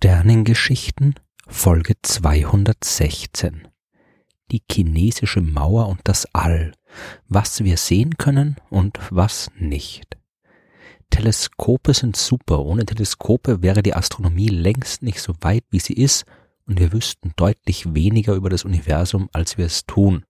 Sternengeschichten Folge 216 Die chinesische Mauer und das All, was wir sehen können und was nicht. Teleskope sind super, ohne Teleskope wäre die Astronomie längst nicht so weit, wie sie ist, und wir wüssten deutlich weniger über das Universum, als wir es tun.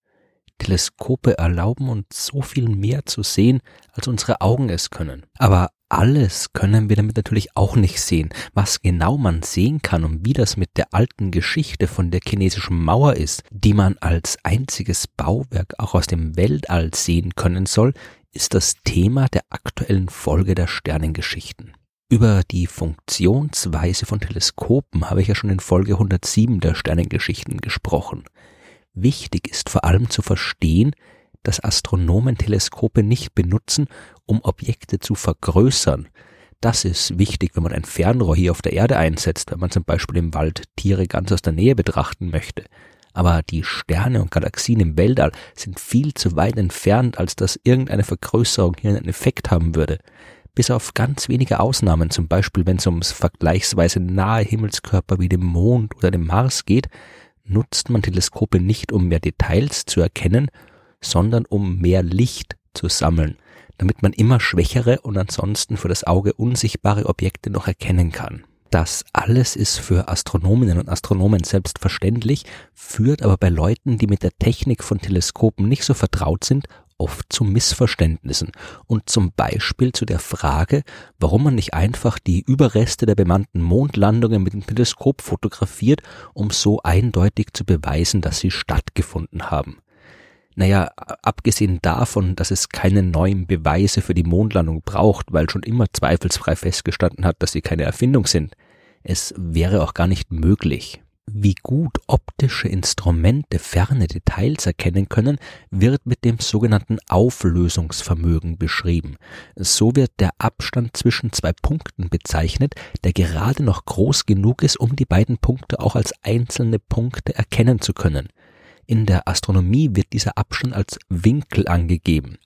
Teleskope erlauben uns so viel mehr zu sehen, als unsere Augen es können. Aber alles können wir damit natürlich auch nicht sehen. Was genau man sehen kann und wie das mit der alten Geschichte von der chinesischen Mauer ist, die man als einziges Bauwerk auch aus dem Weltall sehen können soll, ist das Thema der aktuellen Folge der Sternengeschichten. Über die Funktionsweise von Teleskopen habe ich ja schon in Folge 107 der Sternengeschichten gesprochen. Wichtig ist vor allem zu verstehen, dass Astronomen Teleskope nicht benutzen, um Objekte zu vergrößern. Das ist wichtig, wenn man ein Fernrohr hier auf der Erde einsetzt, wenn man zum Beispiel im Wald Tiere ganz aus der Nähe betrachten möchte. Aber die Sterne und Galaxien im Weltall sind viel zu weit entfernt, als dass irgendeine Vergrößerung hier einen Effekt haben würde. Bis auf ganz wenige Ausnahmen, zum Beispiel wenn es ums vergleichsweise nahe Himmelskörper wie dem Mond oder dem Mars geht, nutzt man Teleskope nicht, um mehr Details zu erkennen, sondern um mehr Licht zu sammeln, damit man immer schwächere und ansonsten für das Auge unsichtbare Objekte noch erkennen kann. Das alles ist für Astronominnen und Astronomen selbstverständlich, führt aber bei Leuten, die mit der Technik von Teleskopen nicht so vertraut sind, oft zu Missverständnissen und zum Beispiel zu der Frage, warum man nicht einfach die Überreste der bemannten Mondlandungen mit dem Teleskop fotografiert, um so eindeutig zu beweisen, dass sie stattgefunden haben. Naja, abgesehen davon, dass es keine neuen Beweise für die Mondlandung braucht, weil schon immer zweifelsfrei festgestanden hat, dass sie keine Erfindung sind, es wäre auch gar nicht möglich. Wie gut optische Instrumente ferne Details erkennen können, wird mit dem sogenannten Auflösungsvermögen beschrieben. So wird der Abstand zwischen zwei Punkten bezeichnet, der gerade noch groß genug ist, um die beiden Punkte auch als einzelne Punkte erkennen zu können. In der Astronomie wird dieser Abstand als Winkel angegeben.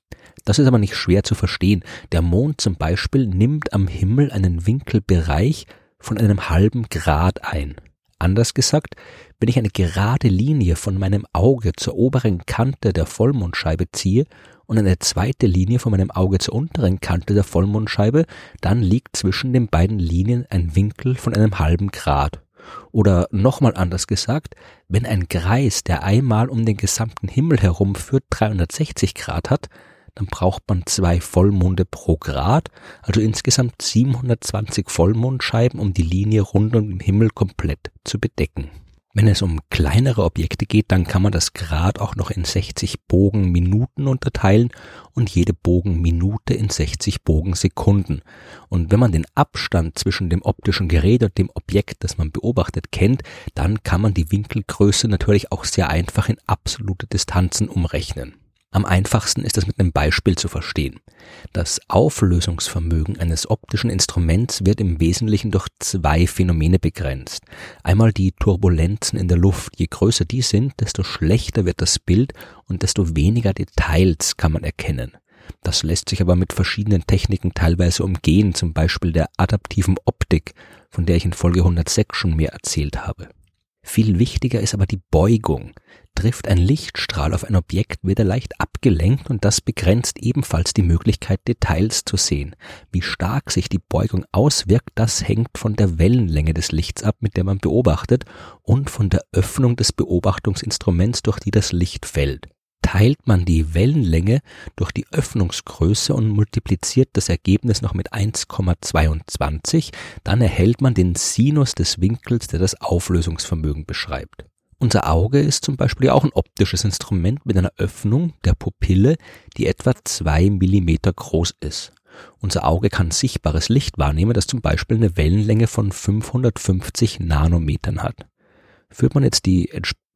Das ist aber nicht schwer zu verstehen. Der Mond zum Beispiel nimmt am Himmel einen Winkelbereich von einem halben Grad ein. Anders gesagt, wenn ich eine gerade Linie von meinem Auge zur oberen Kante der Vollmondscheibe ziehe und eine zweite Linie von meinem Auge zur unteren Kante der Vollmondscheibe, dann liegt zwischen den beiden Linien ein Winkel von einem halben Grad. Oder nochmal anders gesagt, wenn ein Kreis, der einmal um den gesamten Himmel herumführt, 360 Grad hat, dann braucht man zwei Vollmonde pro Grad, also insgesamt 720 Vollmondscheiben, um die Linie rund um den Himmel komplett zu bedecken. Wenn es um kleinere Objekte geht, dann kann man das Grad auch noch in 60 Bogenminuten unterteilen und jede Bogenminute in 60 Bogensekunden. Und wenn man den Abstand zwischen dem optischen Gerät und dem Objekt, das man beobachtet, kennt, dann kann man die Winkelgröße natürlich auch sehr einfach in absolute Distanzen umrechnen. Am einfachsten ist es mit einem Beispiel zu verstehen. Das Auflösungsvermögen eines optischen Instruments wird im Wesentlichen durch zwei Phänomene begrenzt. Einmal die Turbulenzen in der Luft. Je größer die sind, desto schlechter wird das Bild und desto weniger Details kann man erkennen. Das lässt sich aber mit verschiedenen Techniken teilweise umgehen, zum Beispiel der adaptiven Optik, von der ich in Folge 106 schon mehr erzählt habe. Viel wichtiger ist aber die Beugung. Trifft ein Lichtstrahl auf ein Objekt, wird er leicht abgelenkt und das begrenzt ebenfalls die Möglichkeit, Details zu sehen. Wie stark sich die Beugung auswirkt, das hängt von der Wellenlänge des Lichts ab, mit der man beobachtet, und von der Öffnung des Beobachtungsinstruments, durch die das Licht fällt teilt man die Wellenlänge durch die Öffnungsgröße und multipliziert das Ergebnis noch mit 1,22, dann erhält man den Sinus des Winkels, der das Auflösungsvermögen beschreibt. Unser Auge ist zum Beispiel auch ein optisches Instrument mit einer Öffnung der Pupille, die etwa zwei Millimeter groß ist. Unser Auge kann sichtbares Licht wahrnehmen, das zum Beispiel eine Wellenlänge von 550 Nanometern hat. Führt man jetzt die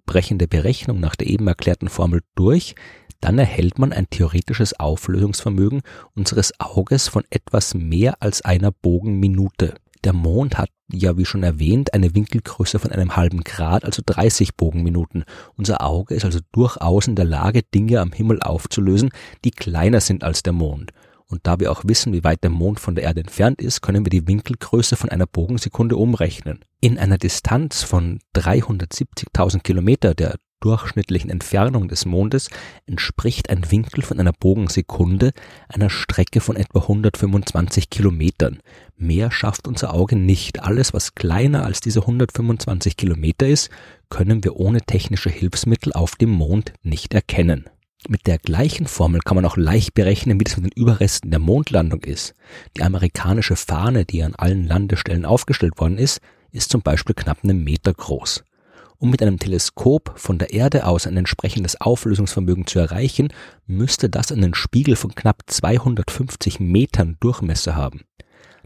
entsprechende Berechnung nach der eben erklärten Formel durch, dann erhält man ein theoretisches Auflösungsvermögen unseres Auges von etwas mehr als einer Bogenminute. Der Mond hat ja, wie schon erwähnt, eine Winkelgröße von einem halben Grad, also 30 Bogenminuten. Unser Auge ist also durchaus in der Lage, Dinge am Himmel aufzulösen, die kleiner sind als der Mond. Und da wir auch wissen, wie weit der Mond von der Erde entfernt ist, können wir die Winkelgröße von einer Bogensekunde umrechnen. In einer Distanz von 370.000 Kilometer, der durchschnittlichen Entfernung des Mondes entspricht ein Winkel von einer Bogensekunde einer Strecke von etwa 125 Kilometern. Mehr schafft unser Auge nicht. Alles, was kleiner als diese 125 Kilometer ist, können wir ohne technische Hilfsmittel auf dem Mond nicht erkennen. Mit der gleichen Formel kann man auch leicht berechnen, wie das mit den Überresten der Mondlandung ist. Die amerikanische Fahne, die an allen Landestellen aufgestellt worden ist, ist zum Beispiel knapp einen Meter groß. Um mit einem Teleskop von der Erde aus ein entsprechendes Auflösungsvermögen zu erreichen, müsste das einen Spiegel von knapp 250 Metern Durchmesser haben.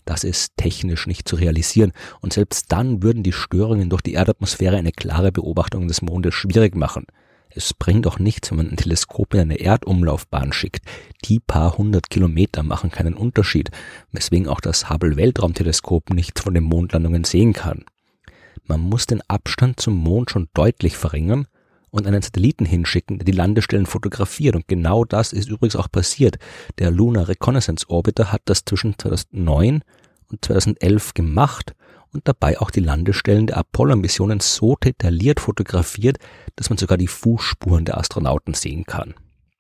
Das ist technisch nicht zu realisieren und selbst dann würden die Störungen durch die Erdatmosphäre eine klare Beobachtung des Mondes schwierig machen. Es bringt auch nichts, wenn man ein Teleskop in eine Erdumlaufbahn schickt. Die paar hundert Kilometer machen keinen Unterschied, weswegen auch das Hubble Weltraumteleskop nichts von den Mondlandungen sehen kann. Man muss den Abstand zum Mond schon deutlich verringern und einen Satelliten hinschicken, der die Landestellen fotografiert. Und genau das ist übrigens auch passiert. Der Lunar Reconnaissance Orbiter hat das zwischen 2009 und 2011 gemacht und dabei auch die Landestellen der Apollo-Missionen so detailliert fotografiert, dass man sogar die Fußspuren der Astronauten sehen kann.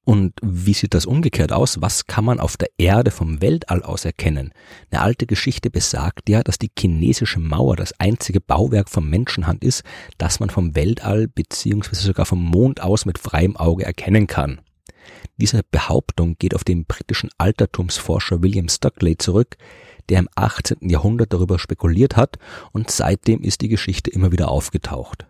Und wie sieht das umgekehrt aus? Was kann man auf der Erde vom Weltall aus erkennen? Eine alte Geschichte besagt ja, dass die chinesische Mauer das einzige Bauwerk von Menschenhand ist, das man vom Weltall beziehungsweise sogar vom Mond aus mit freiem Auge erkennen kann. Diese Behauptung geht auf den britischen Altertumsforscher William Stockley zurück, der im 18. Jahrhundert darüber spekuliert hat und seitdem ist die Geschichte immer wieder aufgetaucht.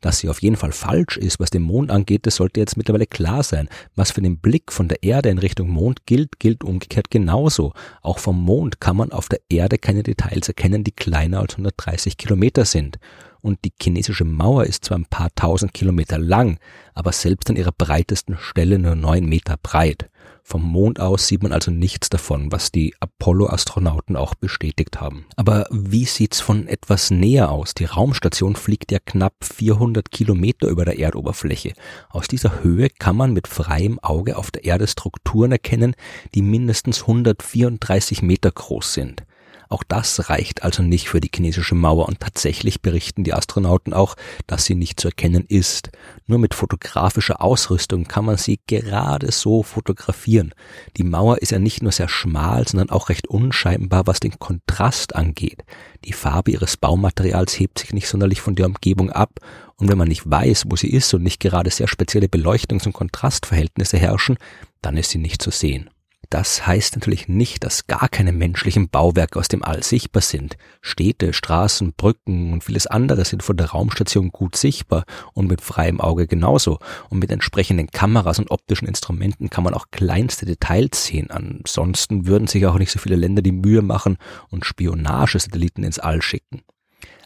Dass sie auf jeden Fall falsch ist, was den Mond angeht, das sollte jetzt mittlerweile klar sein. Was für den Blick von der Erde in Richtung Mond gilt, gilt umgekehrt genauso. Auch vom Mond kann man auf der Erde keine Details erkennen, die kleiner als 130 Kilometer sind. Und die chinesische Mauer ist zwar ein paar tausend Kilometer lang, aber selbst an ihrer breitesten Stelle nur neun Meter breit. Vom Mond aus sieht man also nichts davon, was die Apollo-Astronauten auch bestätigt haben. Aber wie sieht's von etwas näher aus? Die Raumstation fliegt ja knapp 400 Kilometer über der Erdoberfläche. Aus dieser Höhe kann man mit freiem Auge auf der Erde Strukturen erkennen, die mindestens 134 Meter groß sind. Auch das reicht also nicht für die chinesische Mauer und tatsächlich berichten die Astronauten auch, dass sie nicht zu erkennen ist. Nur mit fotografischer Ausrüstung kann man sie gerade so fotografieren. Die Mauer ist ja nicht nur sehr schmal, sondern auch recht unscheinbar, was den Kontrast angeht. Die Farbe ihres Baumaterials hebt sich nicht sonderlich von der Umgebung ab und wenn man nicht weiß, wo sie ist und nicht gerade sehr spezielle Beleuchtungs- und Kontrastverhältnisse herrschen, dann ist sie nicht zu sehen. Das heißt natürlich nicht, dass gar keine menschlichen Bauwerke aus dem All sichtbar sind. Städte, Straßen, Brücken und vieles andere sind von der Raumstation gut sichtbar und mit freiem Auge genauso. Und mit entsprechenden Kameras und optischen Instrumenten kann man auch kleinste Details sehen. Ansonsten würden sich auch nicht so viele Länder die Mühe machen und Spionagesatelliten ins All schicken.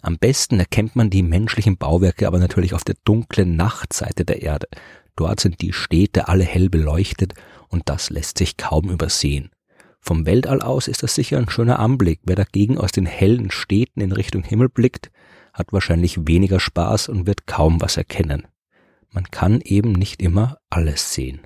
Am besten erkennt man die menschlichen Bauwerke aber natürlich auf der dunklen Nachtseite der Erde. Dort sind die Städte alle hell beleuchtet und das lässt sich kaum übersehen. Vom Weltall aus ist das sicher ein schöner Anblick. Wer dagegen aus den hellen Städten in Richtung Himmel blickt, hat wahrscheinlich weniger Spaß und wird kaum was erkennen. Man kann eben nicht immer alles sehen.